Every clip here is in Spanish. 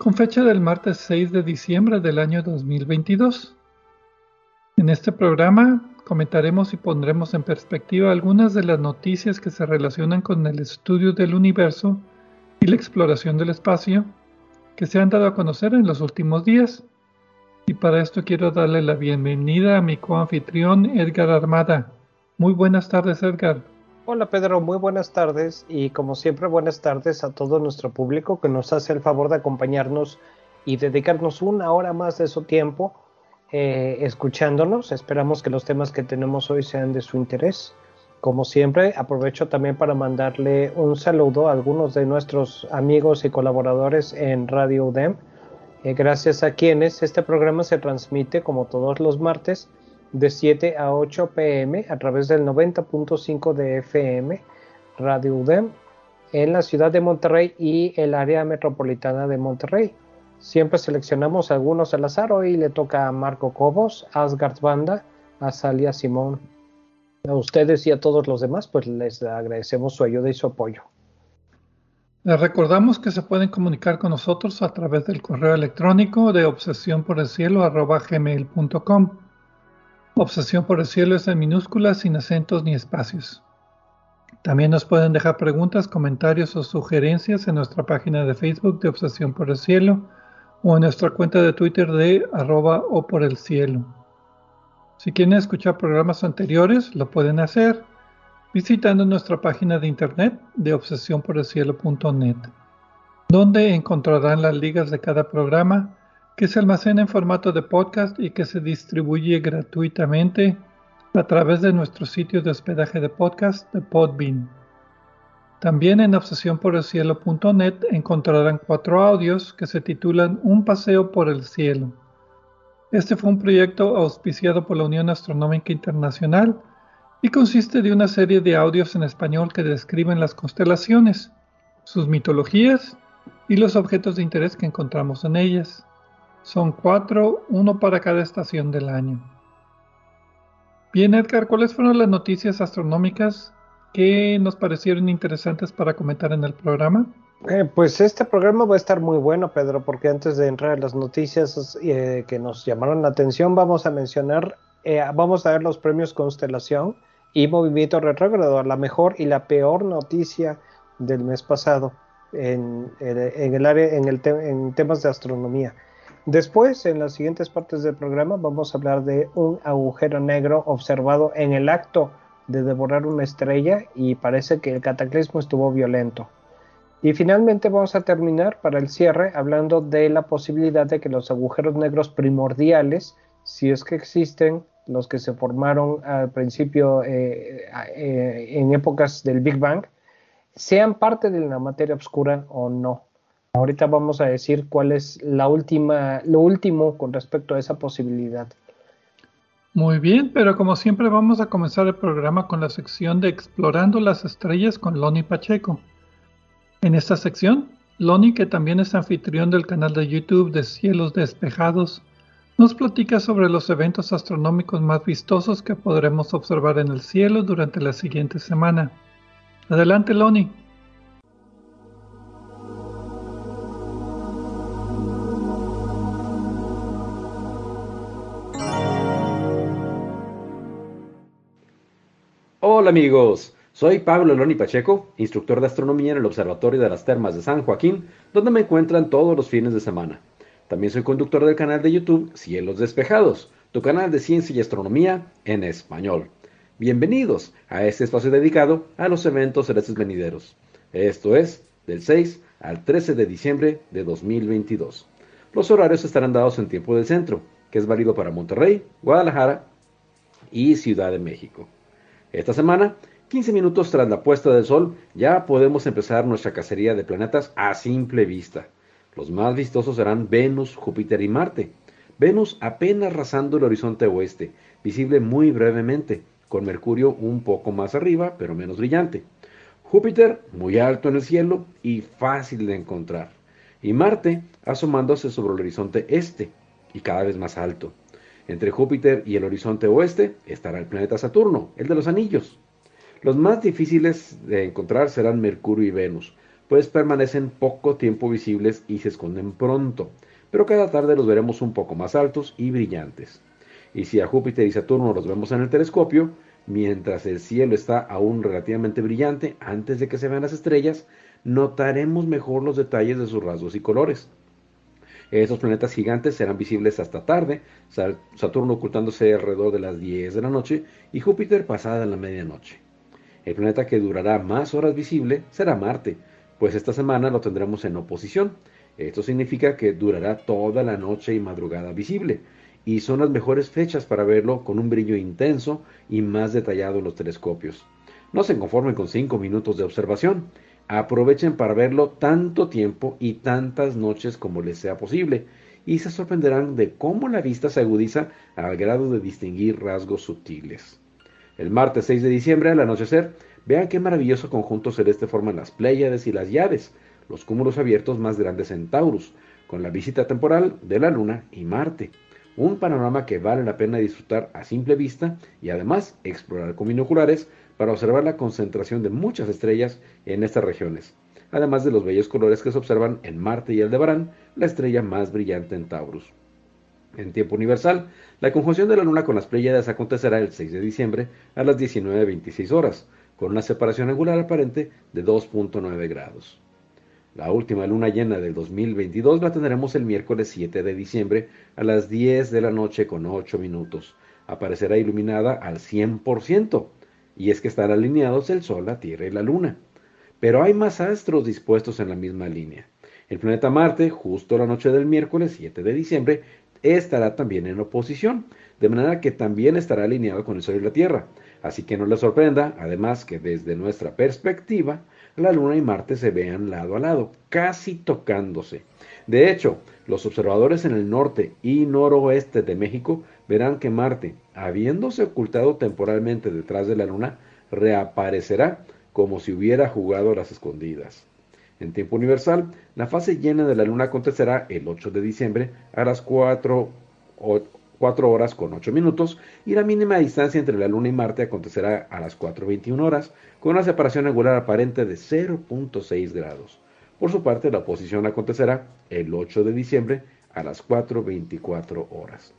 con fecha del martes 6 de diciembre del año 2022. En este programa comentaremos y pondremos en perspectiva algunas de las noticias que se relacionan con el estudio del universo y la exploración del espacio que se han dado a conocer en los últimos días. Y para esto quiero darle la bienvenida a mi coanfitrión Edgar Armada. Muy buenas tardes, Edgar. Hola Pedro, muy buenas tardes y como siempre buenas tardes a todo nuestro público que nos hace el favor de acompañarnos y dedicarnos una hora más de su tiempo eh, escuchándonos. Esperamos que los temas que tenemos hoy sean de su interés. Como siempre, aprovecho también para mandarle un saludo a algunos de nuestros amigos y colaboradores en Radio UDEM, eh, gracias a quienes este programa se transmite como todos los martes de 7 a 8 pm a través del 90.5 de FM Radio UDEM en la ciudad de Monterrey y el área metropolitana de Monterrey. Siempre seleccionamos algunos al azar. Hoy le toca a Marco Cobos, Asgard Banda, a Salia Simón. A ustedes y a todos los demás, pues les agradecemos su ayuda y su apoyo. Les recordamos que se pueden comunicar con nosotros a través del correo electrónico de obsesión por el cielo Obsesión por el cielo es en minúsculas, sin acentos ni espacios. También nos pueden dejar preguntas, comentarios o sugerencias en nuestra página de Facebook de Obsesión por el Cielo o en nuestra cuenta de Twitter de arroba o por el cielo. Si quieren escuchar programas anteriores, lo pueden hacer visitando nuestra página de internet de obsesiónporelcielo.net, donde encontrarán las ligas de cada programa que se almacena en formato de podcast y que se distribuye gratuitamente a través de nuestro sitio de hospedaje de podcast de Podbean. También en obsesiónporelcielo.net encontrarán cuatro audios que se titulan Un paseo por el cielo. Este fue un proyecto auspiciado por la Unión Astronómica Internacional y consiste de una serie de audios en español que describen las constelaciones, sus mitologías y los objetos de interés que encontramos en ellas. Son cuatro, uno para cada estación del año. Bien, Edgar, ¿cuáles fueron las noticias astronómicas que nos parecieron interesantes para comentar en el programa? Eh, pues este programa va a estar muy bueno, Pedro, porque antes de entrar a las noticias eh, que nos llamaron la atención, vamos a mencionar, eh, vamos a ver los premios Constelación y Movimiento Retrógrado, la mejor y la peor noticia del mes pasado en, el área, en, el en temas de astronomía. Después, en las siguientes partes del programa, vamos a hablar de un agujero negro observado en el acto de devorar una estrella y parece que el cataclismo estuvo violento. Y finalmente vamos a terminar para el cierre hablando de la posibilidad de que los agujeros negros primordiales, si es que existen, los que se formaron al principio eh, eh, en épocas del Big Bang, sean parte de la materia oscura o no. Ahorita vamos a decir cuál es la última, lo último con respecto a esa posibilidad. Muy bien, pero como siempre vamos a comenzar el programa con la sección de Explorando las Estrellas con Loni Pacheco. En esta sección, Loni, que también es anfitrión del canal de YouTube de Cielos Despejados, nos platica sobre los eventos astronómicos más vistosos que podremos observar en el cielo durante la siguiente semana. Adelante, Loni. Hola amigos, Soy Pablo Loni Pacheco, instructor de astronomía en el Observatorio de las Termas de San Joaquín, donde me encuentran todos los fines de semana. También soy conductor del canal de YouTube Cielos Despejados, tu canal de ciencia y astronomía en español. Bienvenidos a este espacio dedicado a los eventos celestes venideros. Esto es del 6 al 13 de diciembre de 2022. Los horarios estarán dados en tiempo del centro, que es válido para Monterrey, Guadalajara y Ciudad de México. Esta semana, 15 minutos tras la puesta del sol, ya podemos empezar nuestra cacería de planetas a simple vista. Los más vistosos serán Venus, Júpiter y Marte. Venus apenas rasando el horizonte oeste, visible muy brevemente, con Mercurio un poco más arriba, pero menos brillante. Júpiter muy alto en el cielo y fácil de encontrar. Y Marte asomándose sobre el horizonte este y cada vez más alto. Entre Júpiter y el horizonte oeste estará el planeta Saturno, el de los anillos. Los más difíciles de encontrar serán Mercurio y Venus, pues permanecen poco tiempo visibles y se esconden pronto, pero cada tarde los veremos un poco más altos y brillantes. Y si a Júpiter y Saturno los vemos en el telescopio, mientras el cielo está aún relativamente brillante antes de que se vean las estrellas, notaremos mejor los detalles de sus rasgos y colores. Estos planetas gigantes serán visibles hasta tarde, Saturno ocultándose alrededor de las 10 de la noche y Júpiter pasada la medianoche. El planeta que durará más horas visible será Marte, pues esta semana lo tendremos en oposición. Esto significa que durará toda la noche y madrugada visible, y son las mejores fechas para verlo con un brillo intenso y más detallado en los telescopios. No se conformen con 5 minutos de observación, aprovechen para verlo tanto tiempo y tantas noches como les sea posible, y se sorprenderán de cómo la vista se agudiza al grado de distinguir rasgos sutiles. El martes 6 de diciembre al anochecer, vean qué maravilloso conjunto celeste forman las Pléyades y las Llaves, los cúmulos abiertos más grandes en Taurus, con la visita temporal de la Luna y Marte un panorama que vale la pena disfrutar a simple vista y además explorar con binoculares para observar la concentración de muchas estrellas en estas regiones, además de los bellos colores que se observan en Marte y Aldebarán, la estrella más brillante en Taurus. En tiempo universal, la conjunción de la Luna con las Pléyades acontecerá el 6 de diciembre a las 19.26 horas, con una separación angular aparente de 2.9 grados. La última luna llena del 2022 la tendremos el miércoles 7 de diciembre a las 10 de la noche con 8 minutos. Aparecerá iluminada al 100%, y es que están alineados el Sol, la Tierra y la Luna. Pero hay más astros dispuestos en la misma línea. El planeta Marte, justo la noche del miércoles 7 de diciembre, estará también en oposición, de manera que también estará alineado con el Sol y la Tierra. Así que no les sorprenda, además que desde nuestra perspectiva, la Luna y Marte se vean lado a lado, casi tocándose. De hecho, los observadores en el norte y noroeste de México verán que Marte, habiéndose ocultado temporalmente detrás de la Luna, reaparecerá como si hubiera jugado las escondidas. En tiempo universal, la fase llena de la Luna acontecerá el 8 de diciembre a las 4, 4 horas con 8 minutos y la mínima distancia entre la Luna y Marte acontecerá a las 4.21 horas con una separación angular aparente de 0.6 grados. Por su parte, la oposición acontecerá el 8 de diciembre a las 4.24 horas.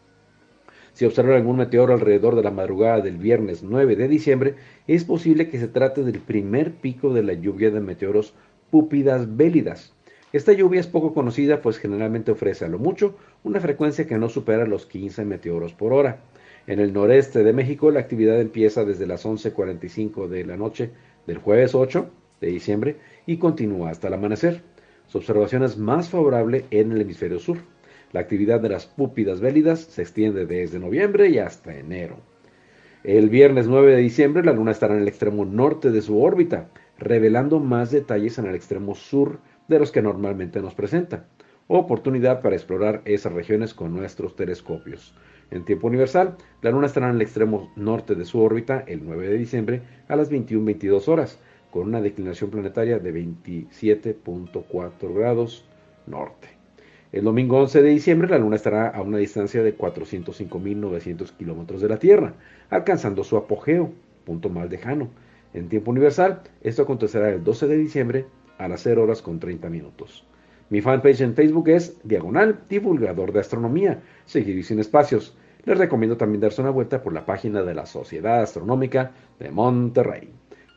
Si observan algún meteoro alrededor de la madrugada del viernes 9 de diciembre, es posible que se trate del primer pico de la lluvia de meteoros púpidas bélidas, esta lluvia es poco conocida, pues generalmente ofrece a lo mucho una frecuencia que no supera los 15 meteoros por hora. En el noreste de México la actividad empieza desde las 11.45 de la noche del jueves 8 de diciembre y continúa hasta el amanecer. Su observación es más favorable en el hemisferio sur. La actividad de las púpidas vélidas se extiende desde noviembre y hasta enero. El viernes 9 de diciembre la luna estará en el extremo norte de su órbita, revelando más detalles en el extremo sur de los que normalmente nos presenta. Oportunidad para explorar esas regiones con nuestros telescopios. En tiempo universal, la Luna estará en el extremo norte de su órbita el 9 de diciembre a las 21.22 horas, con una declinación planetaria de 27.4 grados norte. El domingo 11 de diciembre, la Luna estará a una distancia de 405.900 kilómetros de la Tierra, alcanzando su apogeo, punto más lejano. En tiempo universal, esto acontecerá el 12 de diciembre a las 0 horas con 30 minutos. Mi fanpage en Facebook es Diagonal Divulgador de Astronomía, seguido y sin espacios. Les recomiendo también darse una vuelta por la página de la Sociedad Astronómica de Monterrey.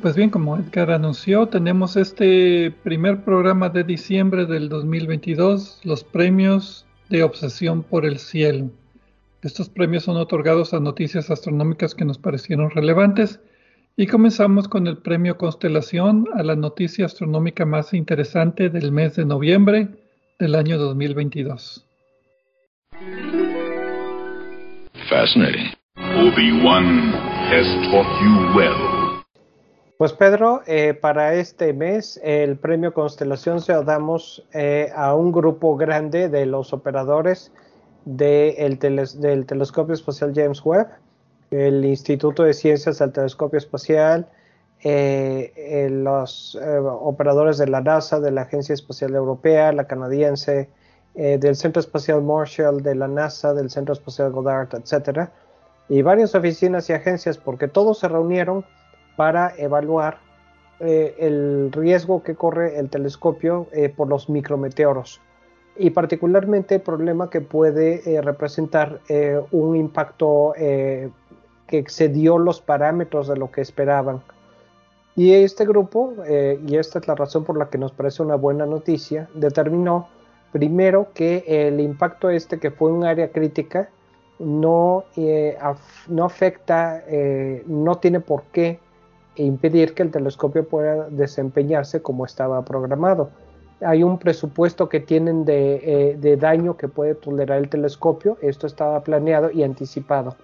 Pues bien, como Edgar anunció, tenemos este primer programa de diciembre del 2022, los premios de Obsesión por el Cielo. Estos premios son otorgados a noticias astronómicas que nos parecieron relevantes y comenzamos con el premio Constelación a la noticia astronómica más interesante del mes de noviembre del año 2022. Fascinating. Obi-Wan has taught you well. Pues Pedro, eh, para este mes el premio Constelación se lo damos eh, a un grupo grande de los operadores del Telescopio Espacial James Webb, el Instituto de Ciencias del Telescopio Espacial, eh, los operadores de la NASA, de la Agencia Espacial Europea, la canadiense, del Centro Espacial Marshall, de la NASA, del Centro Espacial Goddard, etc. Y varias oficinas y agencias, porque todos se reunieron para evaluar eh, el riesgo que corre el telescopio eh, por los micrometeoros y particularmente el problema que puede representar un impacto que excedió los parámetros de lo que esperaban. Y este grupo, y esta es la razón por la que nos parece una buena noticia, determinó Primero que el impacto este que fue un área crítica no, eh, no afecta, eh, no tiene por qué impedir que el telescopio pueda desempeñarse como estaba programado. Hay un presupuesto que tienen de, eh, de daño que puede tolerar el telescopio, esto estaba planeado y anticipado.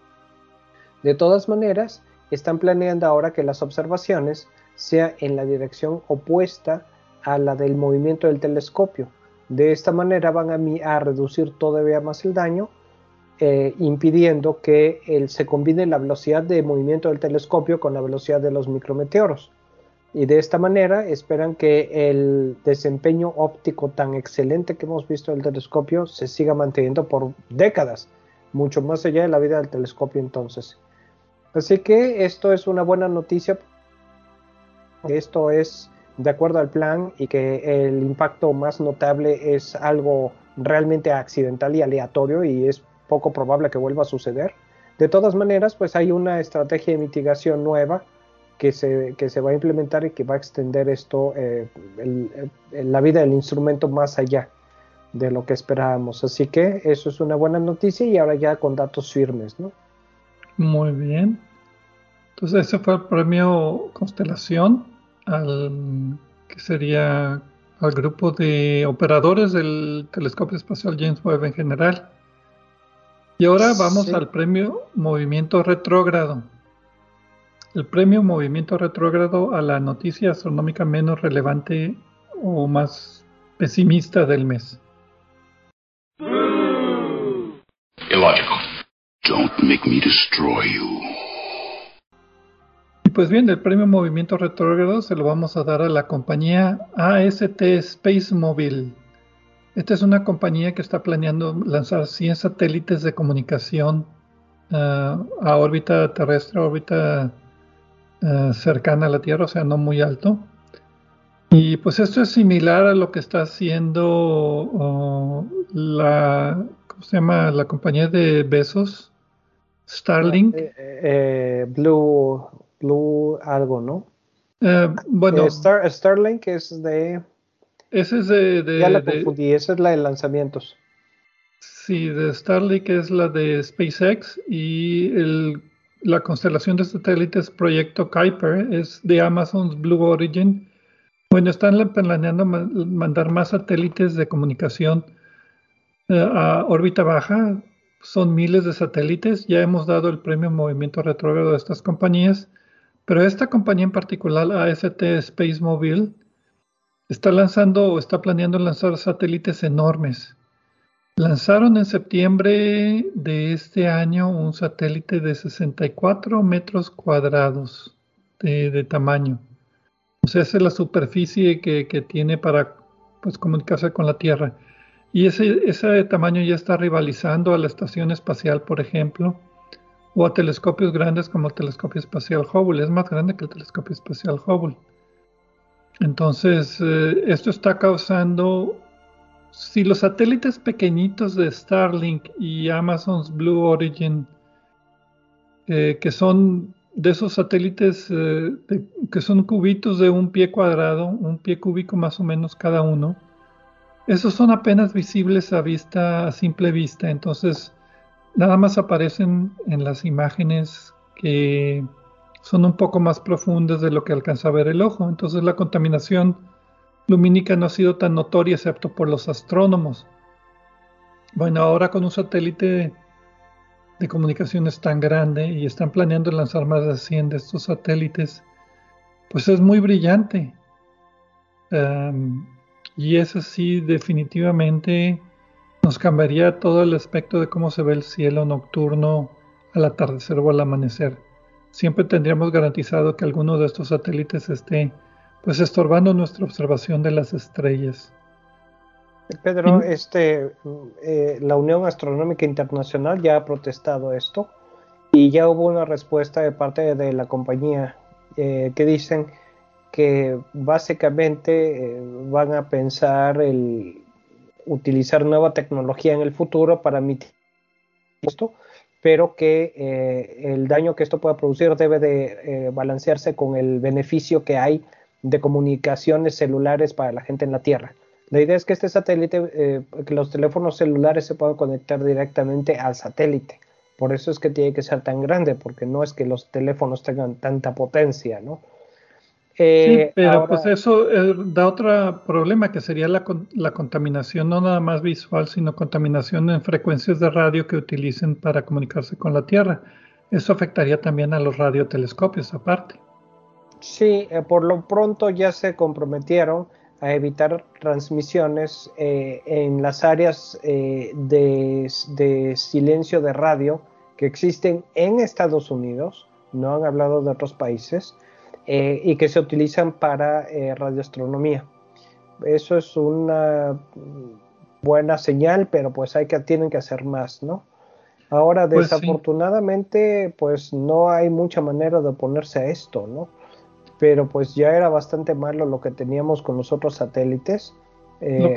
De todas maneras, están planeando ahora que las observaciones sean en la dirección opuesta a la del movimiento del telescopio. De esta manera van a, reducir todavía más el daño, eh, impidiendo que se combine la velocidad de movimiento del telescopio con la velocidad de los micrometeoros. Y de esta manera esperan que el desempeño óptico tan excelente que hemos visto del telescopio se siga manteniendo por décadas, mucho más allá de la vida del telescopio entonces. Así que esto es una buena noticia. Esto es de acuerdo al plan y que el impacto más notable es algo realmente accidental y aleatorio y es poco probable que vuelva a suceder. De todas maneras, pues hay una estrategia de mitigación nueva que se, que se va a implementar y que va a extender esto, eh, la vida del instrumento más allá de lo que esperábamos. Así que eso es una buena noticia y ahora ya con datos firmes, ¿no? Muy bien. Entonces ese fue el premio Constelación al que sería al grupo de operadores del telescopio espacial James Webb en general. Y ahora vamos al premio Movimiento Retrógrado. El premio Movimiento Retrógrado a la noticia astronómica menos relevante o más pesimista del mes. Illogical. Don't make me destroy you pues bien, el premio Movimiento Retrógrado se lo vamos a dar a la compañía AST Space Mobile. Esta es una compañía que está planeando lanzar 100 satélites de comunicación uh, a órbita terrestre, órbita uh, cercana a la Tierra, o sea, no muy alto. Y pues esto es similar a lo que está haciendo uh, la, ¿cómo se llama? La compañía de besos, Starlink. Eh, eh, Blue Blue algo, ¿no? Bueno. Eh, Starlink es de. Ese es de. ya la confundí, esa es la de lanzamientos. Sí, de Starlink es la de SpaceX y el, la constelación de satélites Proyecto Kuiper es de Amazon's Blue Origin. Bueno, están planeando mandar más satélites de comunicación eh, a órbita baja. Son miles de satélites. Ya hemos dado el premio Movimiento Retrógrado a estas compañías. Pero esta compañía en particular, AST Space Mobile, está lanzando o está planeando lanzar satélites enormes. Lanzaron en septiembre de este año un satélite de 64 metros cuadrados de, tamaño. O sea, esa es la superficie que, tiene para pues, comunicarse con la Tierra. Y ese, ese tamaño ya está rivalizando a la Estación Espacial, por ejemplo, o a telescopios grandes como el Telescopio Espacial Hubble. Es más grande que el Telescopio Espacial Hubble. Entonces, eh, esto está causando, si los satélites pequeñitos de Starlink y Amazon's Blue Origin, eh, que son de esos satélites eh, que son cubitos de un pie cuadrado, un pie cúbico más o menos cada uno, esos son apenas visibles a vista, a simple vista. Entonces, nada más aparecen en las imágenes que son un poco más profundas de lo que alcanza a ver el ojo. Entonces, la contaminación lumínica no ha sido tan notoria excepto por los astrónomos. Bueno, ahora con un satélite de comunicaciones tan grande y están planeando lanzar más de 100 de estos satélites, pues es muy brillante. y eso sí, definitivamente nos cambiaría todo el aspecto de cómo se ve el cielo nocturno al atardecer o al amanecer. Siempre tendríamos garantizado que alguno de estos satélites esté pues estorbando nuestra observación de las estrellas. Pedro, este, eh, la Unión Astronómica Internacional ya ha protestado esto y ya hubo una respuesta de parte de la compañía eh, que dicen que básicamente eh, van a pensar el utilizar nueva tecnología en el futuro para mitigar esto, pero que el daño que esto pueda producir debe de balancearse con el beneficio que hay de comunicaciones celulares para la gente en la Tierra. La idea es que este satélite, eh, que los teléfonos celulares se puedan conectar directamente al satélite. Por eso es que tiene que ser tan grande, porque no es que los teléfonos tengan tanta potencia, ¿no? Eh, sí, pero pues eso eh, da otro problema, que sería la, la, contaminación no nada más visual, sino contaminación en frecuencias de radio que utilicen para comunicarse con la Tierra. Eso afectaría también a los radiotelescopios aparte. Sí, por lo pronto ya se comprometieron a evitar transmisiones eh, en las áreas eh, de, silencio de radio que existen en Estados Unidos, no han hablado de otros países, eh, y que se utilizan para radioastronomía. Eso es una buena señal, pero pues hay que, tienen que hacer más, ¿no? Ahora, pues desafortunadamente, pues no hay mucha manera de oponerse a esto, ¿no? pero pues ya era bastante malo lo que teníamos con los otros satélites. Eh,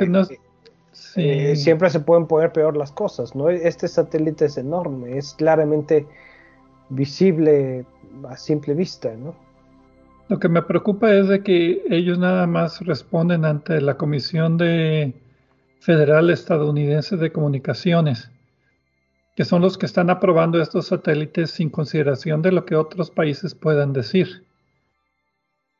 eh, siempre se pueden poner peor las cosas, ¿no? Este satélite es enorme, es claramente visible a simple vista, ¿no? Lo que me preocupa es de que ellos nada más responden ante la Comisión de Federal Estadounidense de Comunicaciones, que son los que están aprobando estos satélites sin consideración de lo que otros países puedan decir.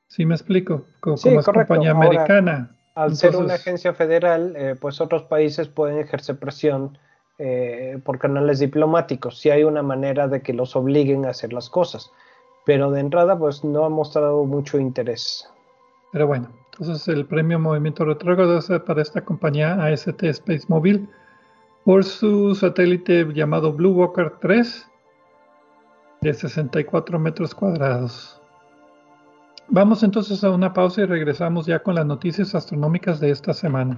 Sí, me explico, como, es compañía americana. al ser una agencia federal, eh, pues otros países pueden ejercer presión eh, por canales diplomáticos, si hay una manera de que los obliguen a hacer las cosas. Pero de entrada, pues no ha mostrado mucho interés. Pero bueno, entonces el premio Movimiento Retrógrado es para esta compañía AST Space Mobile por su satélite llamado Blue Walker 3 de 64 metros cuadrados. Vamos entonces a una pausa y regresamos ya con las noticias astronómicas de esta semana.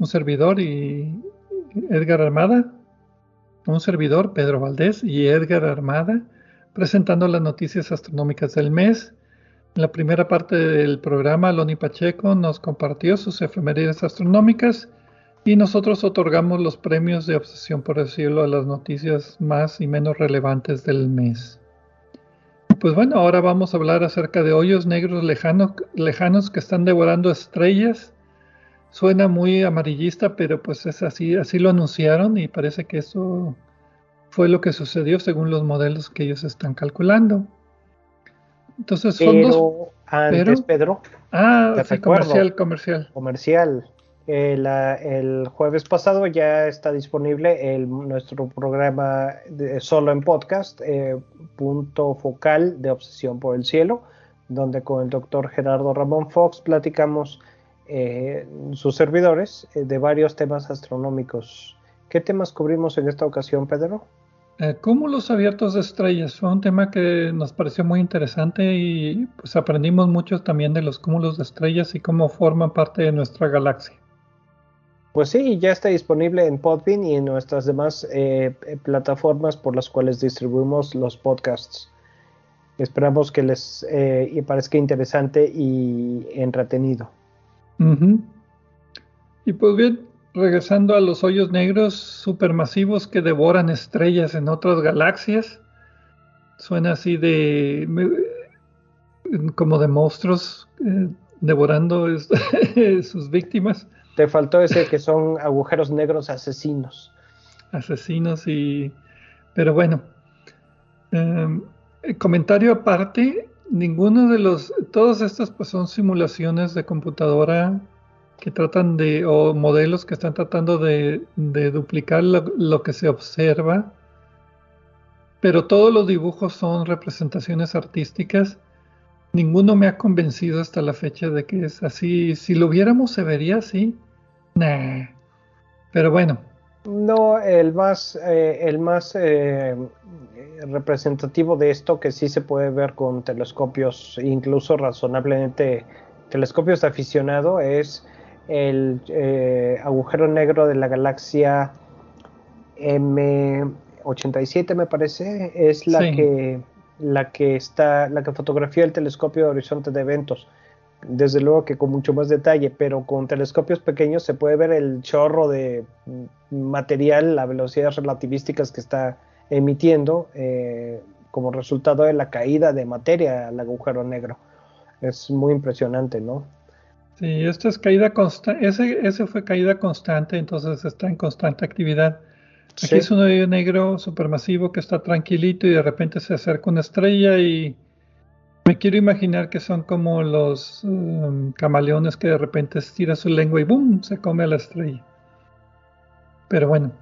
Un servidor y Edgar Armada, un servidor, Pedro Valdés y Edgar Armada, presentando las noticias astronómicas del mes. En la primera parte del programa, Loni Pacheco nos compartió sus efemérides astronómicas y nosotros otorgamos los premios de Obsesión por el Cielo a las noticias más y menos relevantes del mes. Pues bueno, ahora vamos a hablar acerca de hoyos negros lejanos, lejanos que están devorando estrellas. Suena muy amarillista, pero pues es así, así lo anunciaron y parece que eso fue lo que sucedió según los modelos que ellos están calculando. Entonces son dos. Antes, Pedro. Ah, sí, comercial, comercial. Comercial. El, jueves pasado ya está disponible el, nuestro programa solo en podcast, eh, punto focal de Obsesión por el Cielo, donde con el doctor Gerardo Ramón Fox platicamos eh, sus servidores eh, de varios temas astronómicos. ¿Qué temas cubrimos en esta ocasión, Pedro? cúmulos abiertos de estrellas fue un tema que nos pareció muy interesante y pues aprendimos mucho también de los cúmulos de estrellas y cómo forman parte de nuestra galaxia. Pues sí, ya está disponible en Podbean y en nuestras demás eh, eh, plataformas por las cuales distribuimos los podcasts. Esperamos que les eh, parezca interesante y entretenido. Y pues bien, regresando a los hoyos negros supermasivos que devoran estrellas en otras galaxias, suena así de como de monstruos devorando sus víctimas. Te faltó ese que son agujeros negros asesinos. Asesinos y... Pero bueno, em, comentario aparte, ninguno de los... Todas estas pues son simulaciones de computadora que tratan de... o modelos que están tratando de, duplicar lo que se observa. Pero todos los dibujos son representaciones artísticas ninguno me ha convencido hasta la fecha de que es así. Si lo viéramos se vería así. Nah. Pero bueno. No, el más, eh, el más eh, representativo de esto que sí se puede ver con telescopios, incluso razonablemente telescopios de aficionado, es el eh, agujero negro de la galaxia M87 me parece, es la que la que está, la que fotografía el telescopio de horizonte de eventos. Desde luego que con mucho más detalle, pero con telescopios pequeños se puede ver el chorro de material, las velocidades relativísticas que está emitiendo eh, como resultado de la caída de materia al agujero negro. Es muy impresionante, ¿no? Sí, esto es caída constante, ese, ese fue caída constante, entonces está en constante actividad. Aquí es un hoyo negro supermasivo que está tranquilito y de repente se acerca una estrella y me quiero imaginar que son como los um, camaleones que de repente estira su lengua y ¡boom! se come a la estrella. Pero bueno,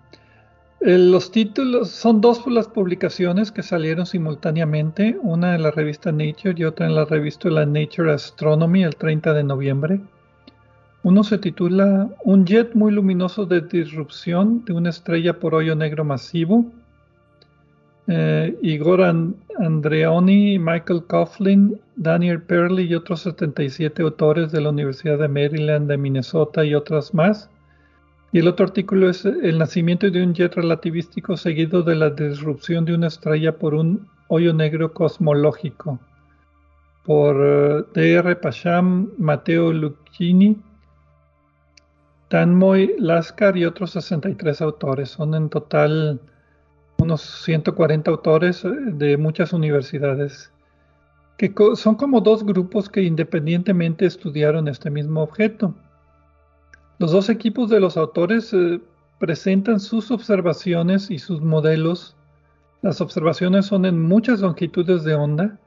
los títulos son dos las publicaciones que salieron simultáneamente, una en la revista Nature y otra en la revista la Nature Astronomy el 30 de noviembre. Uno se titula Un jet muy luminoso de disrupción de una estrella por hoyo negro masivo. Eh, Igor Andreoni, Michael Coughlin, Daniel Perley y otros 77 autores de la Universidad de Maryland, de Minnesota y otras más. Y el otro artículo es El nacimiento de un jet relativístico seguido de la disrupción de una estrella por un hoyo negro cosmológico. Por eh, D.R. Pasham, Matteo Lucchini, Tanmoy Lascar y otros 63 autores. Son en total unos 140 autores eh, de muchas universidades, que son como dos grupos que independientemente estudiaron este mismo objeto. Los dos equipos de los autores eh, presentan sus observaciones y sus modelos. Las observaciones son en muchas longitudes de onda,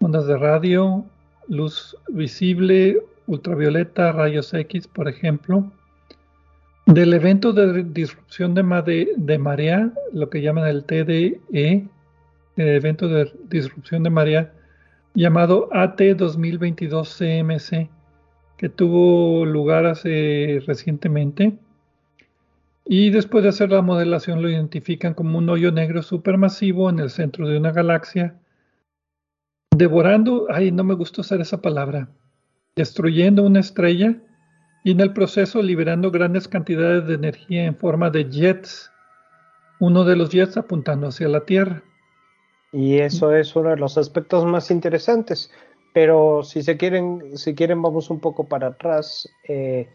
ondas de radio, luz visible, ultravioleta, rayos X, por ejemplo Del evento de disrupción de, marea, lo que llaman el TDE, el evento de disrupción de marea, llamado AT 2022 CMC, que tuvo lugar hace recientemente. Y después de hacer la modelación lo identifican como un hoyo negro supermasivo en el centro de una galaxia, devorando, ay, no me gusta usar esa palabra, destruyendo una estrella y en el proceso liberando grandes cantidades de energía en forma de jets, uno de los jets apuntando hacia la Tierra. Y eso es uno de los aspectos más interesantes. Pero si se quieren, si quieren, vamos un poco para atrás. Eh,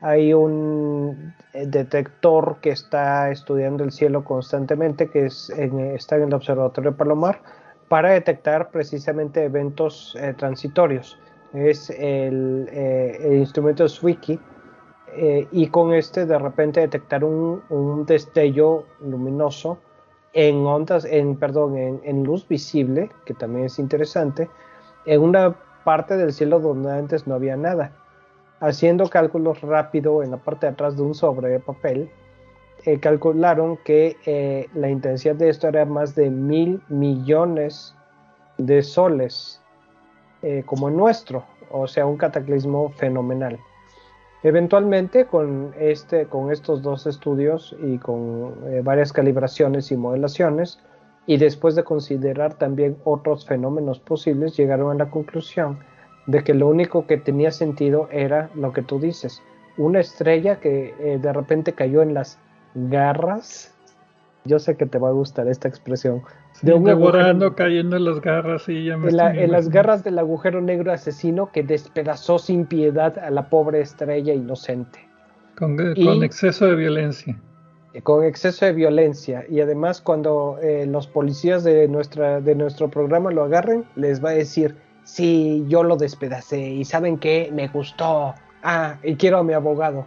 hay un detector que está estudiando el cielo constantemente, que es está en el Observatorio Palomar, para detectar precisamente eventos eh, transitorios. Es el, instrumento SWIKI, y con este de repente detectar un, un destello luminoso en ondas, en, perdón, en, luz visible, que también es interesante, en una parte del cielo donde antes no había nada. Haciendo cálculos rápido en la parte de atrás de un sobre de papel, eh, calcularon que eh, la intensidad de esto era más de mil millones de soles, eh, como el nuestro, o sea, un cataclismo fenomenal. Eventualmente con, este, con estos dos estudios y con eh, varias calibraciones y modelaciones, y después de considerar también otros fenómenos posibles, llegaron a la conclusión de que lo único que tenía sentido era lo que tú dices, una estrella que eh, de repente cayó en las garras yo sé que te va a gustar esta expresión. de un devorando, cayendo en las garras. y ya me en, las garras del agujero negro asesino que despedazó sin piedad a la pobre estrella inocente. Con, exceso de violencia. Eh, con exceso de violencia. Y además cuando eh, los policías de, nuestra, de nuestro programa lo agarren, les va a decir, sí, yo lo despedacé y saben que me gustó. Ah, y quiero a mi abogado.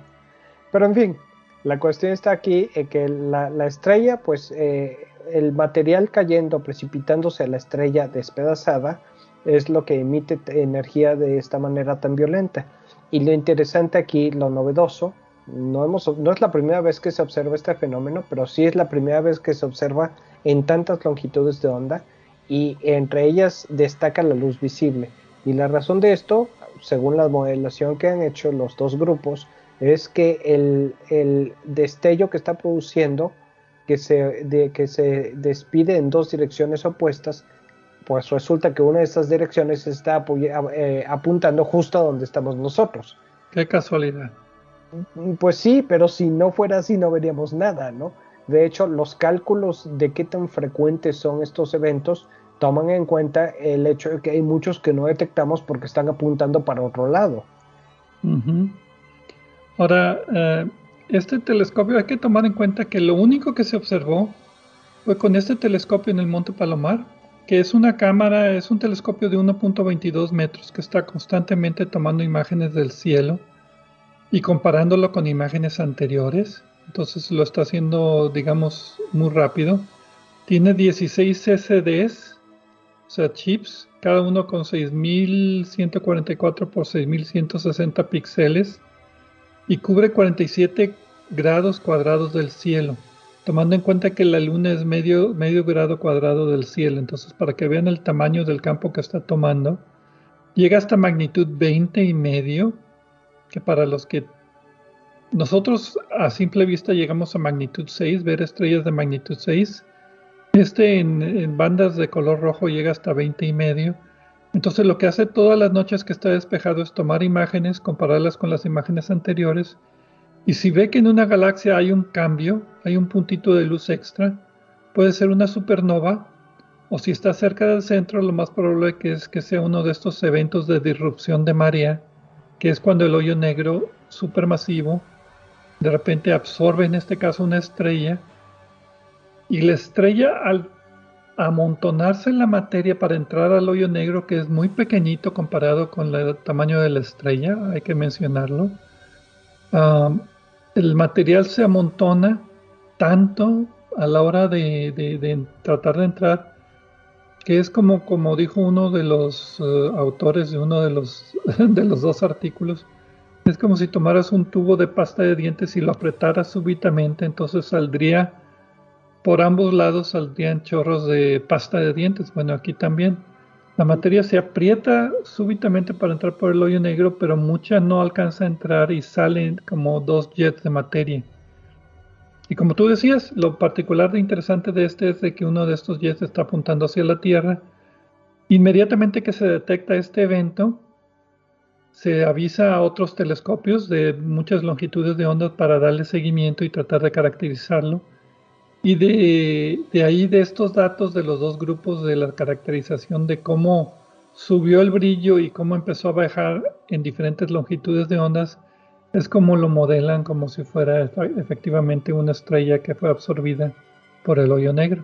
Pero en fin, la cuestión está aquí en que la, estrella, pues eh, el material cayendo, precipitándose a la estrella despedazada, es lo que emite energía de esta manera tan violenta. Y lo interesante aquí, lo novedoso, no, hemos, no es la primera vez que se observa este fenómeno, pero sí es la primera vez que se observa en tantas longitudes de onda y entre ellas destaca la luz visible. Y la razón de esto, según la modelación que han hecho los dos grupos, es que el, destello que está produciendo, que se, de, que se despide en dos direcciones opuestas, pues resulta que una de esas direcciones está eh, apuntando justo a donde estamos nosotros. Qué casualidad. Pues sí, pero si no fuera así no veríamos nada, ¿no? De hecho, los cálculos de qué tan frecuentes son estos eventos toman en cuenta el hecho de que hay muchos que no detectamos porque están apuntando para otro lado. Ahora, eh, este telescopio hay que tomar en cuenta que lo único que se observó fue con este telescopio en el Monte Palomar, que es una cámara, es un telescopio de 1.22 metros que está constantemente tomando imágenes del cielo y comparándolo con imágenes anteriores. Entonces lo está haciendo, digamos, muy rápido. Tiene 16 CCDs, o sea, chips, cada uno con 6144 por 6160 píxeles y cubre 47 grados cuadrados del cielo, tomando en cuenta que la luna es medio, medio grado cuadrado del cielo. Entonces, para que vean el tamaño del campo que está tomando, llega hasta magnitud 20 y medio, que para los que nosotros a simple vista llegamos a magnitud 6, ver estrellas de magnitud 6. Este en, en bandas de color rojo llega hasta 20 y medio entonces lo que hace todas las noches que está despejado es tomar imágenes, compararlas con las imágenes anteriores, y si ve que en una galaxia hay un cambio, hay un puntito de luz extra, puede ser una supernova, o si está cerca del centro, lo más probable es que sea uno de estos eventos de disrupción de marea, que es cuando el hoyo negro supermasivo de repente absorbe en este caso una estrella, y la estrella al amontonarse la materia para entrar al hoyo negro, que es muy pequeñito comparado con el tamaño de la estrella, hay que mencionarlo. el material se amontona tanto a la hora de, tratar de entrar, que es como, como dijo uno de los eh, autores de uno de los, de los dos artículos, Es como si tomaras un tubo de pasta de dientes y lo apretaras súbitamente, entonces saldría por ambos lados saldrían chorros de pasta de dientes. Bueno, aquí también. La materia se aprieta súbitamente para entrar por el hoyo negro, pero mucha no alcanza a entrar y salen como dos jets de materia. Y como tú decías, lo particular de interesante de este es de que uno de estos jets está apuntando hacia la Tierra. Inmediatamente que se detecta este evento, se avisa a otros telescopios de muchas longitudes de onda para darle seguimiento y tratar de caracterizarlo y de, ahí, de estos datos de los dos grupos de la caracterización de cómo subió el brillo y cómo empezó a bajar en diferentes longitudes de ondas, es como lo modelan como si fuera efectivamente una estrella que fue absorbida por el hoyo negro.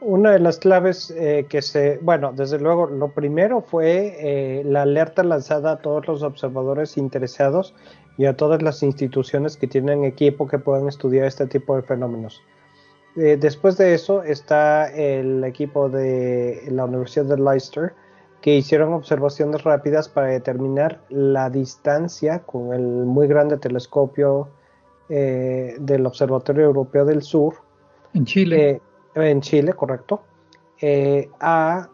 Una de las claves eh, que se, bueno, desde luego, lo primero fue eh, la alerta lanzada a todos los observadores interesados y a todas las instituciones que tienen equipo que puedan estudiar este tipo de fenómenos. Eh, después de eso está el equipo de la Universidad de Leicester que hicieron observaciones rápidas para determinar la distancia con el muy grande telescopio eh, del Observatorio Europeo del Sur. En Chile. Eh, en Chile, correcto. A,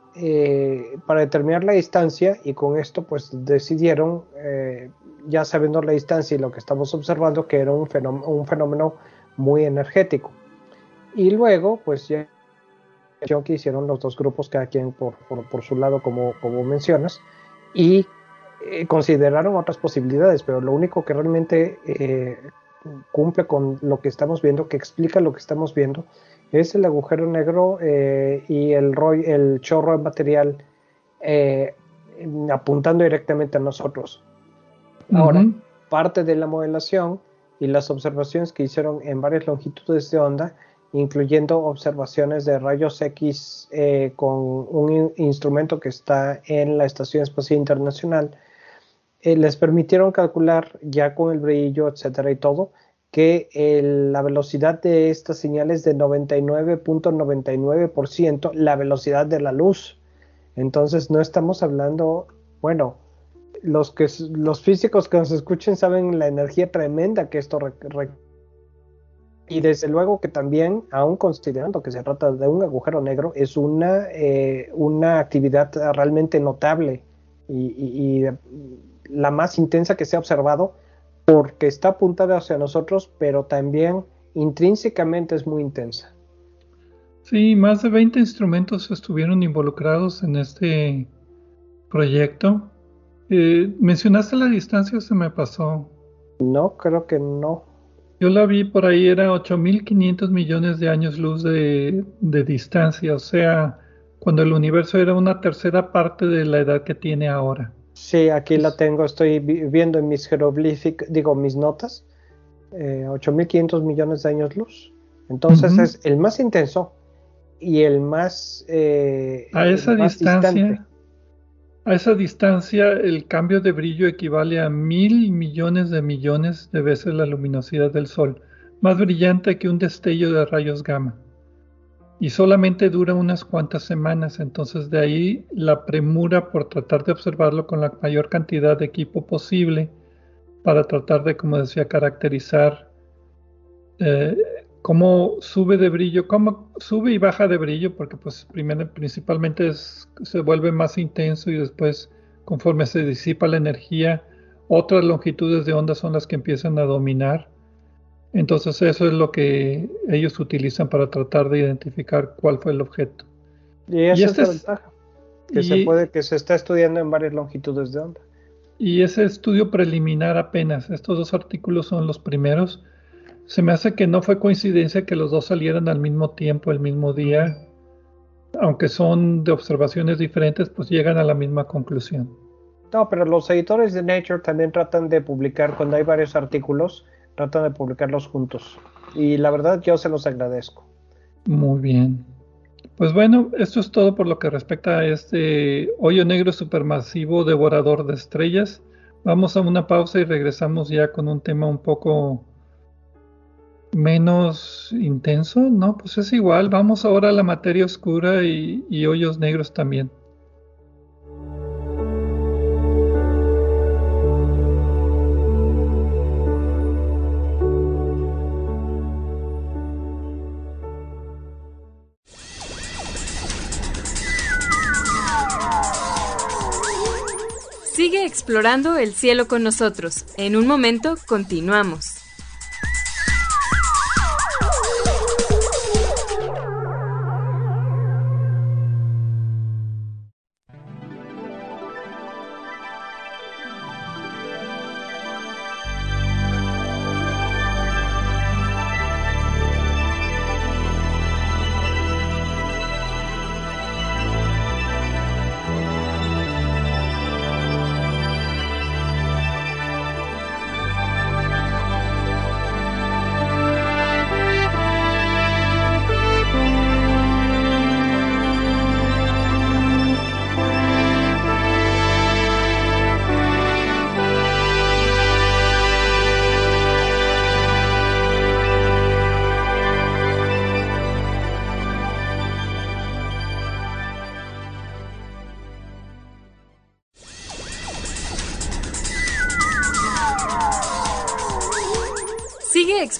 para determinar la distancia y con esto pues decidieron, ya sabiendo la distancia y lo que estamos observando, que era un un fenómeno muy energético. Y luego, pues ya que hicieron los dos grupos, cada quien por, por, su lado, como, como mencionas, y eh, consideraron otras posibilidades, pero lo único que realmente eh, cumple con lo que estamos viendo, que explica lo que estamos viendo, es el agujero negro eh, y el, el chorro de material apuntando directamente a nosotros. Ahora, parte de la modelación y las observaciones que hicieron en varias longitudes de onda incluyendo observaciones de rayos X eh, con un instrumento que está en la Estación Espacial Internacional, eh, les permitieron calcular ya con el brillo, etcétera y todo, que la velocidad de estas señales de 99.99% la velocidad de la luz. Entonces no estamos hablando, bueno, los, que, los físicos que nos escuchen saben la energía tremenda que esto requiere y desde luego que también, aún considerando que se trata de un agujero negro, es una, eh, una actividad realmente notable y, la más intensa que se ha observado porque está apuntada hacia nosotros, pero también intrínsecamente es muy intensa. Sí, más de 20 instrumentos estuvieron involucrados en este proyecto. Eh, ¿Mencionaste la distancia o se me pasó? No, creo que no. Yo la vi por ahí, era 8.500 millones de años luz de, distancia, o sea, cuando el universo era una tercera parte de la edad que tiene ahora. Sí, aquí la tengo, estoy viendo en mis jeroglíficos, digo, mis notas, eh, 8.500 millones de años luz. Entonces es el más intenso y el más... Eh, a esa distancia, a esa distancia, el cambio de brillo equivale a mil millones de millones de veces la luminosidad del Sol, más brillante que un destello de rayos gamma. Y solamente dura unas cuantas semanas, entonces de ahí la premura por tratar de observarlo con la mayor cantidad de equipo posible para tratar de, como decía, caracterizar eh, cómo sube de brillo, cómo sube y baja de brillo, porque pues primero, principalmente se vuelve más intenso y después conforme se disipa la energía, otras longitudes de onda son las que empiezan a dominar. Entonces eso es lo que ellos utilizan para tratar de identificar cuál fue el objeto. Y esa es la ventaja, que se puede, que se está estudiando en varias longitudes de onda. Y ese estudio preliminar apenas, estos dos artículos son los primeros, se me hace que no fue coincidencia que los dos salieran al mismo tiempo, el mismo día. Aunque son de observaciones diferentes, pues llegan a la misma conclusión. No, pero los editores de Nature también tratan de publicar, cuando hay varios artículos, tratan de publicarlos juntos. Y la verdad yo se los agradezco. Muy bien. Pues bueno, esto es todo por lo que respecta a este hoyo negro supermasivo devorador de estrellas. Vamos a una pausa y regresamos ya con un tema un poco menos intenso, ¿no? Pues es igual, vamos ahora a la materia oscura y, hoyos negros también. Sigue explorando el cielo con nosotros. En un momento, continuamos.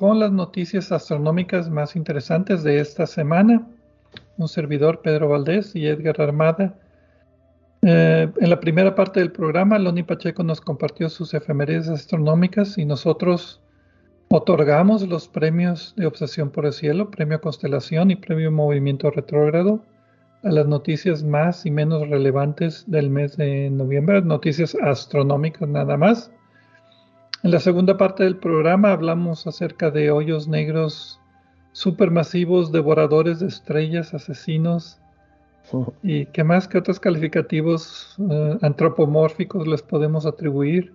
con las noticias astronómicas más interesantes de esta semana. Un servidor, Pedro Valdés y Edgar Armada. Eh, en la primera parte del programa, Loni Pacheco nos compartió sus efemérides astronómicas y nosotros otorgamos los premios de Obsesión por el Cielo, Premio Constelación y Premio Movimiento Retrógrado a las noticias más y menos relevantes del mes de noviembre, noticias astronómicas nada más. En la segunda parte del programa hablamos acerca de hoyos negros supermasivos, devoradores de estrellas, asesinos y qué más que otros calificativos eh, antropomórficos les podemos atribuir,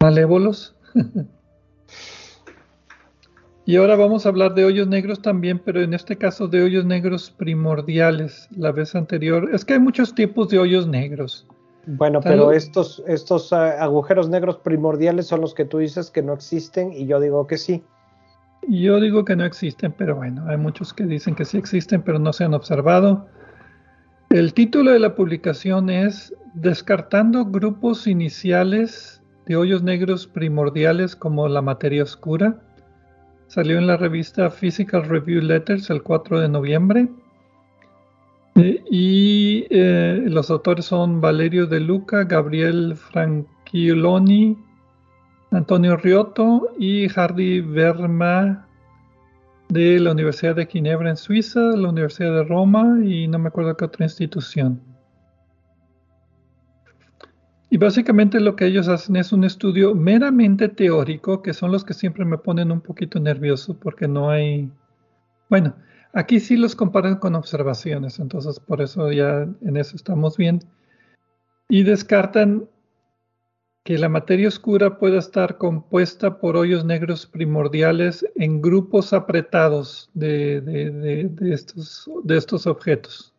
malévolos. y ahora vamos a hablar de hoyos negros también, pero en este caso de hoyos negros primordiales. La vez anterior, es que hay muchos tipos de hoyos negros. Bueno, pero estos, estos ah, agujeros negros primordiales son los que tú dices que no existen y yo digo que sí. Yo digo que no existen, pero bueno, hay muchos que dicen que sí existen, pero no se han observado. El título de la publicación es Descartando grupos iniciales de hoyos negros primordiales como la materia oscura. Salió en la revista Physical Review Letters el 4 de noviembre. Y eh, los autores son Valerio De Luca, Gabriel Franchioloni, Antonio Riotto y Hardy Verma de la Universidad de Ginebra en Suiza, la Universidad de Roma y no me acuerdo qué otra institución. Y básicamente lo que ellos hacen es un estudio meramente teórico, que son los que siempre me ponen un poquito nervioso porque no hay, bueno, Aquí sí los comparan con observaciones, entonces por eso ya en eso estamos bien. Y descartan que la materia oscura pueda estar compuesta por hoyos negros primordiales en grupos apretados de, estos, de estos objetos,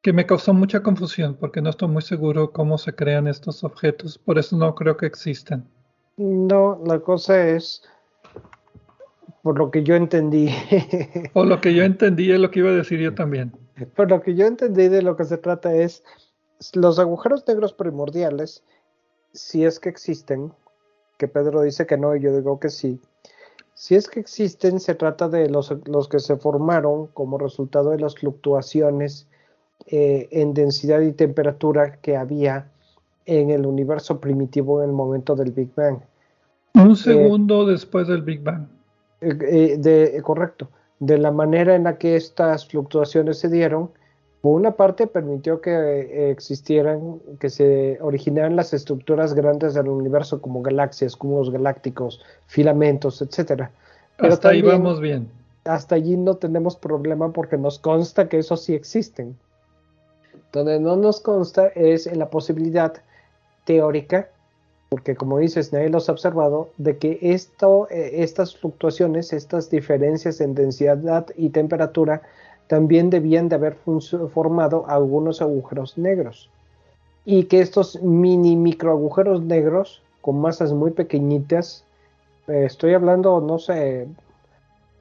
que me causó mucha confusión porque no estoy muy seguro cómo se crean estos objetos, por eso no creo que existan. No, la cosa es, por lo que yo entendí. Por lo que yo entendí es lo que iba a decir yo también. Por lo que yo entendí de lo que se trata es los agujeros negros primordiales, si es que existen, que Pedro dice que no y yo digo que sí. Si es que existen, se trata de los, los que se formaron como resultado de las fluctuaciones eh, en densidad y temperatura que había en el universo primitivo en el momento del Big Bang. Un eh, segundo después del Big Bang. Eh, eh, de, correcto, de la manera en la que estas fluctuaciones se dieron, por una parte permitió que eh, existieran, que se originaran las estructuras grandes del universo como galaxias, cúmulos galácticos, filamentos, etcétera. Pero hasta ahí vamos bien. Hasta allí no tenemos problema porque nos consta que esos sí existen. Donde no nos consta es en la posibilidad teórica porque como dices, nadie los ha observado, de que esto, eh, estas fluctuaciones, estas diferencias en densidad y temperatura, también debían de haber formado algunos agujeros negros. Y que estos mini microagujeros negros, con masas muy pequeñitas, estoy hablando, no sé,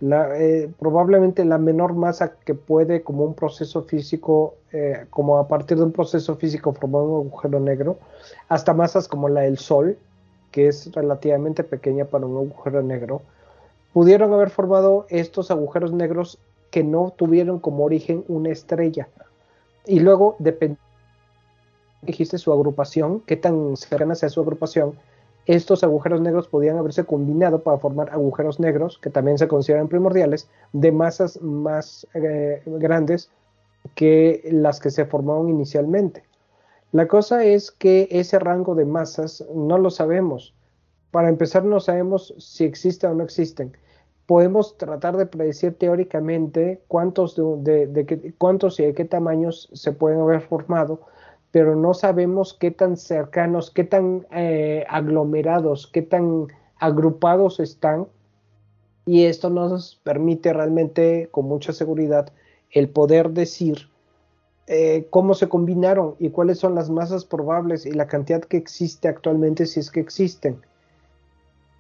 eh, probablemente la menor masa que puede como un proceso físico, eh, como a partir de un proceso físico formar un agujero negro, hasta masas como la del Sol, que es relativamente pequeña para un agujero negro, pudieron haber formado estos agujeros negros que no tuvieron como origen una estrella. Y luego, depende dijiste su agrupación, qué tan cercana sea su agrupación, estos agujeros negros podían haberse combinado para formar agujeros negros, que también se consideran primordiales, de masas más eh, grandes que las que se formaron inicialmente. La cosa es que ese rango de masas no lo sabemos. Para empezar, no sabemos si existen o no existen. Podemos tratar de predecir teóricamente cuántos, de, cuántos y de qué tamaños se pueden haber formado, pero no sabemos qué tan cercanos, qué tan eh, aglomerados, qué tan agrupados están. Y esto nos permite realmente con mucha seguridad el poder decir eh, cómo se combinaron y cuáles son las masas probables y la cantidad que existe actualmente si es que existen.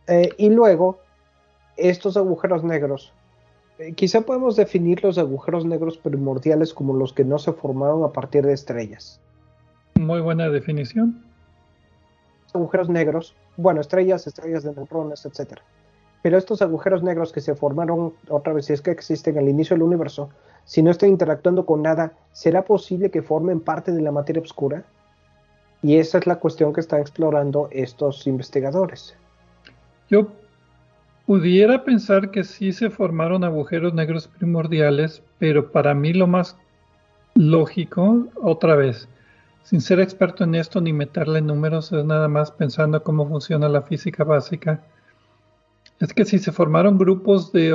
Eh, y luego, estos agujeros negros. quizá podemos definir los agujeros negros primordiales como los que no se formaron a partir de estrellas. Muy buena definición. Agujeros negros, bueno, estrellas, estrellas de neutrones, etc. Pero estos agujeros negros que se formaron, otra vez, si es que existen al inicio del universo, si no están interactuando con nada, ¿será posible que formen parte de la materia oscura? Y esa es la cuestión que están explorando estos investigadores. Yo pudiera pensar que sí se formaron agujeros negros primordiales, pero para mí lo más lógico, otra vez, sin ser experto en esto ni meterle números, es nada más pensando cómo funciona la física básica. Es que si se formaron grupos de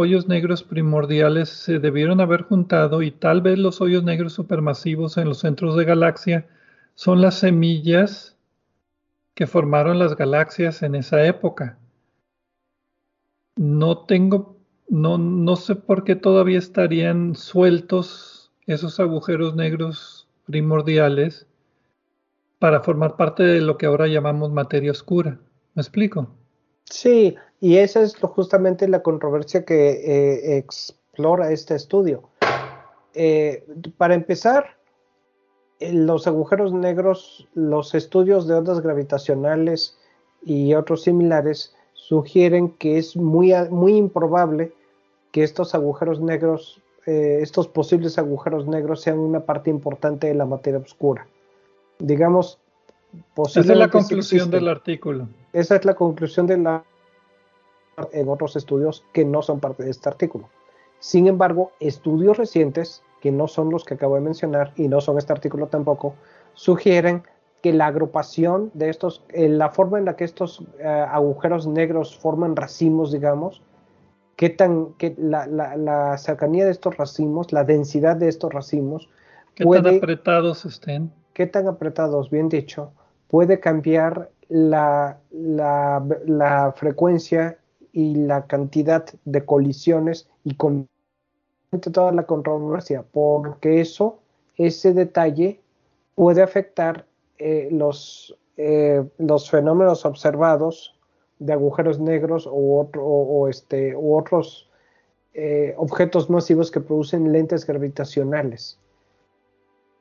hoyos negros primordiales, se debieron haber juntado y tal vez los hoyos negros supermasivos en los centros de galaxia son las semillas que formaron las galaxias en esa época. No tengo, no, no sé por qué todavía estarían sueltos esos agujeros negros primordiales para formar parte de lo que ahora llamamos materia oscura. ¿Me explico? Sí, y esa es justamente la controversia que eh, explora este estudio. Eh, para empezar, los agujeros negros, los estudios de ondas gravitacionales y otros similares sugieren que es muy, muy improbable que estos agujeros negros eh, estos posibles agujeros negros sean una parte importante de la materia oscura. Digamos, Esa es la conclusión del artículo. Esa es la conclusión de la en otros estudios que no son parte de este artículo. Sin embargo, estudios recientes, que no son los que acabo de mencionar y no son este artículo tampoco, sugieren que la agrupación de estos, la forma en la que estos eh, agujeros negros forman racimos, digamos, qué tan qué, la, la, cercanía de estos racimos, la densidad de estos racimos. Qué tan apretados estén. Qué tan apretados, bien dicho, puede cambiar la, la frecuencia y la cantidad de colisiones y con toda la controversia, porque eso, ese detalle puede afectar eh, los, eh, los fenómenos observados de agujeros negros o, o, este, u otros eh, objetos masivos que producen lentes gravitacionales.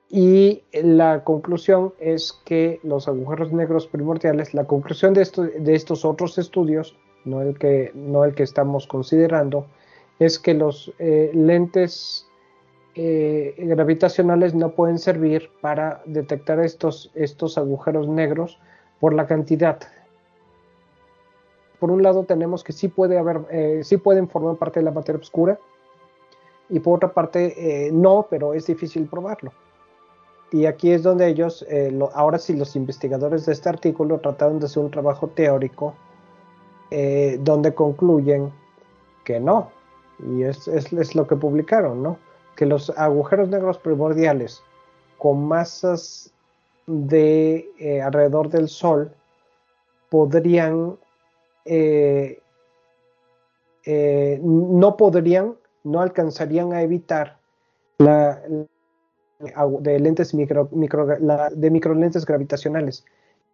Y la conclusión es que los agujeros negros primordiales, la conclusión de, esto, de estos otros estudios, no el, que, no el que estamos considerando, es que los eh, lentes eh, gravitacionales no pueden servir para detectar estos, estos agujeros negros por la cantidad por un lado tenemos que sí puede haber, eh, sí pueden formar parte de la materia oscura, y por otra parte no, pero es difícil probarlo. Y aquí es donde ellos, ahora sí los investigadores de este artículo trataron de hacer un trabajo teórico donde concluyen que no, y es, es, lo que publicaron, ¿no? Que los agujeros negros primordiales con masas de alrededor del Sol podrían eh, eh, no podrían, no alcanzarían a evitar la, de lentes micro, micro de microlentes gravitacionales.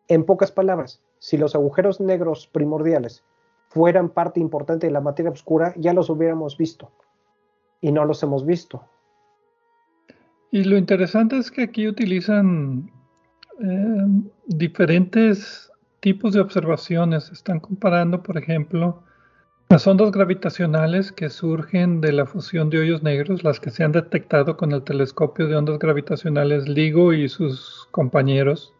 En pocas palabras, si los agujeros negros primordiales fueran parte importante de la materia oscura, ya los hubiéramos visto. Y no los hemos visto. Y lo interesante es que aquí utilizan eh, diferentes tipos de observaciones. Están comparando, por ejemplo, las ondas gravitacionales que surgen de la fusión de hoyos negros, las que se han detectado con el telescopio de ondas gravitacionales LIGO y sus compañeros.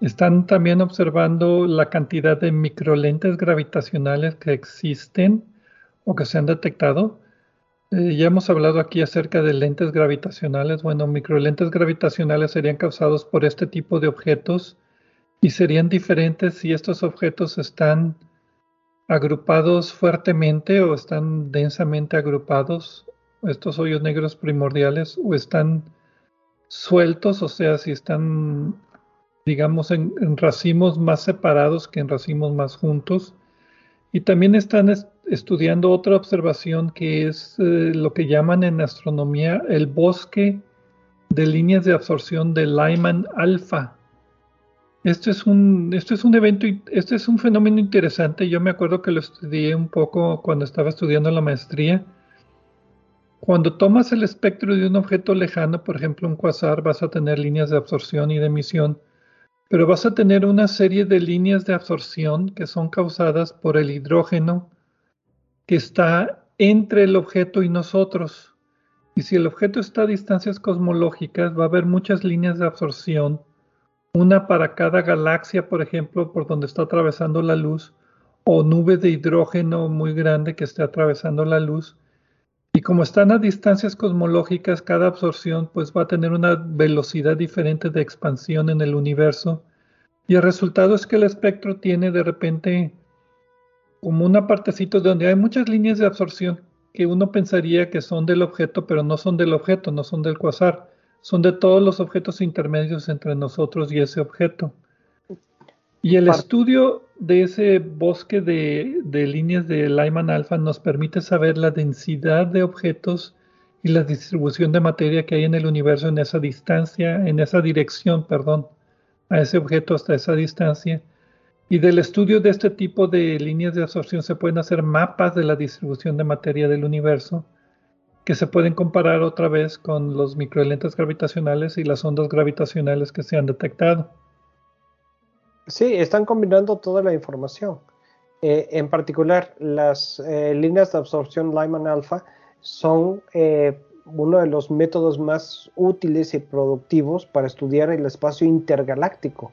Están también observando la cantidad de microlentes gravitacionales que existen o que se han detectado. Eh, ya hemos hablado aquí acerca de lentes gravitacionales. Bueno, microlentes gravitacionales serían causados por este tipo de objetos y serían diferentes si estos objetos están agrupados fuertemente o están densamente agrupados, estos hoyos negros primordiales, o están sueltos, o sea, si están, digamos, en, racimos más separados que en racimos más juntos. Y también están estudiando otra observación que es eh, lo que llaman en astronomía el bosque de líneas de absorción de Lyman alfa. Esto es un, esto es un evento, este es un fenómeno interesante. Yo me acuerdo que lo estudié un poco cuando estaba estudiando la maestría. Cuando tomas el espectro de un objeto lejano, por ejemplo un quasar, vas a tener líneas de absorción y de emisión, pero vas a tener una serie de líneas de absorción que son causadas por el hidrógeno que está entre el objeto y nosotros. Y si el objeto está a distancias cosmológicas, va a haber muchas líneas de absorción una para cada galaxia, por ejemplo, por donde está atravesando la luz, o nube de hidrógeno muy grande que esté atravesando la luz. Y como están a distancias cosmológicas, cada absorción pues va a tener una velocidad diferente de expansión en el universo. Y el resultado es que el espectro tiene de repente como una partecita donde hay muchas líneas de absorción que uno pensaría que son del objeto, pero no son del objeto, no son del quasar son de todos los objetos intermedios entre nosotros y ese objeto. Y el estudio de ese bosque de, líneas de Lyman alfa nos permite saber la densidad de objetos y la distribución de materia que hay en el universo en esa distancia, en esa dirección, perdón, a ese objeto hasta esa distancia. Y del estudio de este tipo de líneas de absorción se pueden hacer mapas de la distribución de materia del universo que se pueden comparar otra vez con los microlentes gravitacionales y las ondas gravitacionales que se han detectado. Sí, están combinando toda la información. Eh, en particular, las eh, líneas de absorción Lyman alpha son eh, uno de los métodos más útiles y productivos para estudiar el espacio intergaláctico,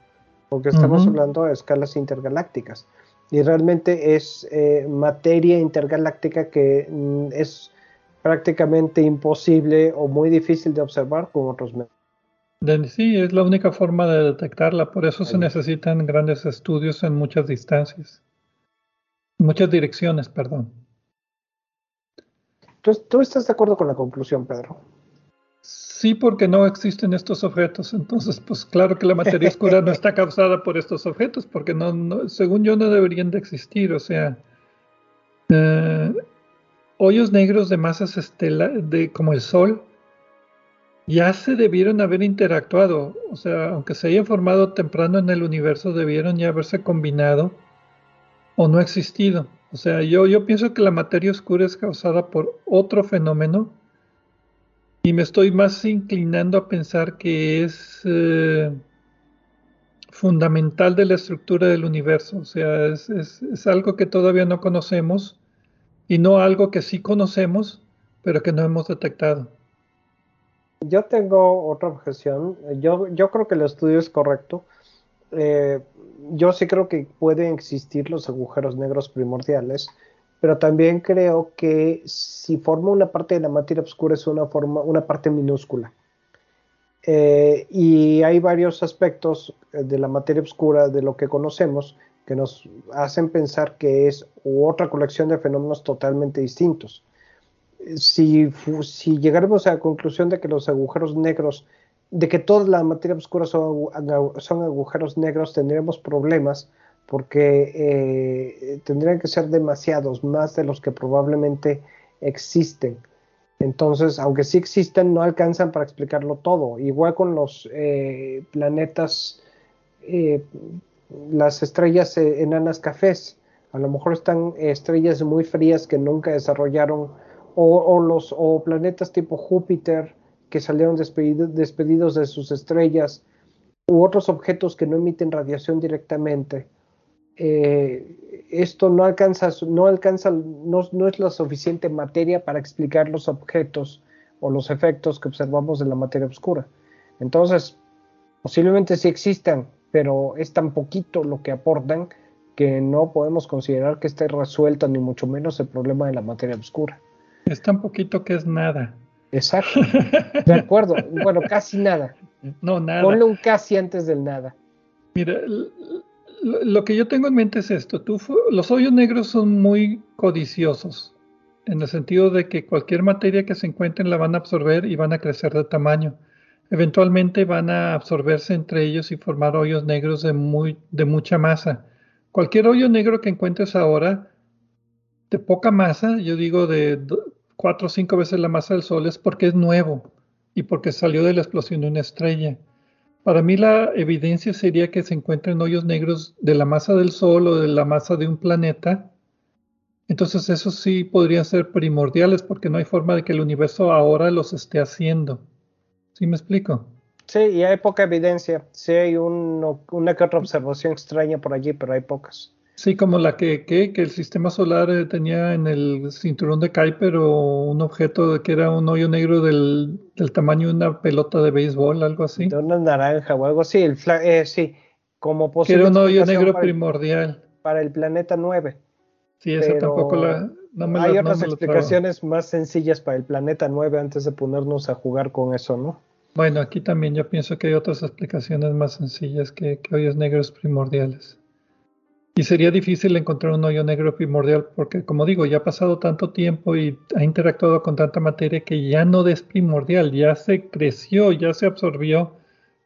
porque estamos hablando de escalas intergalácticas. Y realmente es materia intergaláctica que mm, es prácticamente imposible o muy difícil de observar con otros métodos. Sí, es la única forma de detectarla, por eso se necesitan grandes estudios en muchas distancias, muchas direcciones, perdón. Entonces, ¿tú estás de acuerdo con la conclusión, Pedro? Sí, porque no existen estos objetos. Entonces, pues claro que la materia oscura no está causada por estos objetos, porque no, según yo no deberían de existir. O sea, eh, hoyos negros de masas estelares, de, como el Sol, ya se debieron haber interactuado. O sea, aunque se hayan formado temprano en el universo, debieron ya haberse combinado o no existido. O sea, yo, yo pienso que la materia oscura es causada por otro fenómeno y me estoy más inclinando a pensar que es eh, fundamental de la estructura del universo. O sea, es, es algo que todavía no conocemos y no algo que sí conocemos, pero que no hemos detectado. Yo tengo otra objeción. Yo, creo que el estudio es correcto. Eh, yo sí creo que pueden existir los agujeros negros primordiales, pero también creo que si forma una parte de la materia oscura es una, forma, una parte minúscula. Eh, y hay varios aspectos de la materia oscura de lo que conocemos que nos hacen pensar que es otra colección de fenómenos totalmente distintos. Si, si llegáramos a la conclusión de que los agujeros negros, de que toda la materia oscura son, agujeros negros, tendríamos problemas porque eh, tendrían que ser demasiados, más de los que probablemente existen. Entonces, aunque sí existen, no alcanzan para explicarlo todo. Igual con los eh, planetas, eh, las estrellas eh, enanas cafés. A lo mejor están estrellas muy frías que nunca desarrollaron, o, los o planetas tipo Júpiter que salieron despedidos de sus estrellas, u otros objetos que no emiten radiación directamente. esto no alcanza, no alcanza, no, no, es la suficiente materia para explicar los objetos o los efectos que observamos de la materia oscura. Entonces, posiblemente sí existan, pero es tan poquito lo que aportan que no podemos considerar que esté resuelto ni mucho menos el problema de la materia oscura. Es tan poquito que es nada. Exacto. De acuerdo. Bueno, casi nada. No, nada. Ponle un casi antes del nada. Mira, lo que yo tengo en mente es esto. Tú, los hoyos negros son muy codiciosos, en el sentido de que cualquier materia que se encuentren la van a absorber y van a crecer de tamaño. Eventualmente van a absorberse entre ellos y formar hoyos negros de, muy, de mucha masa. Cualquier hoyo negro que encuentres ahora, de poca masa, yo digo de cuatro o cinco veces la masa del Sol, es porque es nuevo y porque salió de la explosión de una estrella. Para mí la evidencia sería que se encuentren hoyos negros de la masa del Sol o de la masa de un planeta. Entonces esos sí podrían ser primordiales porque no hay forma de que el universo ahora los esté haciendo. ¿Sí me explico? Sí, y hay poca evidencia. Sí hay una que otra observación extraña por allí, pero hay pocas. Sí, como la que, que, el sistema solar eh, tenía en el cinturón de Kuiper o un objeto que era un hoyo negro del, tamaño de una pelota de béisbol, algo así. De una naranja o algo así, el eh, sí, como posible. Que era un hoyo negro primordial. para el planeta 9. Sí, esa tampoco la. hay otras explicaciones más sencillas para el planeta 9 antes de ponernos a jugar con eso, ¿no? Bueno, aquí también yo pienso que hay otras explicaciones más sencillas que, que hoyos negros primordiales. Y sería difícil encontrar un hoyo negro primordial porque, como digo, ya ha pasado tanto tiempo y ha interactuado con tanta materia que ya no es primordial, ya se creció, ya se absorbió,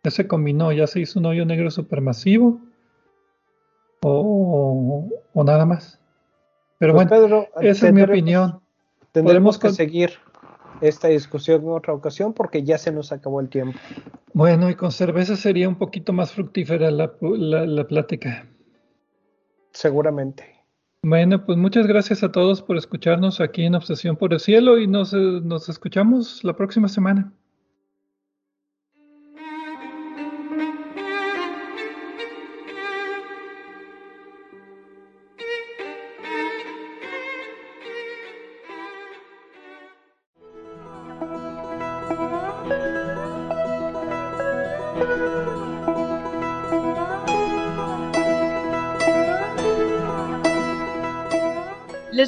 ya se combinó, ya se hizo un hoyo negro supermasivo o, o nada más. Pero pues, bueno, esa es mi opinión. Tendremos que seguir esta discusión en otra ocasión porque ya se nos acabó el tiempo. Bueno, y con cerveza sería un poquito más fructífera la, la plática. Seguramente. Bueno, pues muchas gracias a todos por escucharnos aquí en Obsesión por el Cielo y nos, nos escuchamos la próxima semana.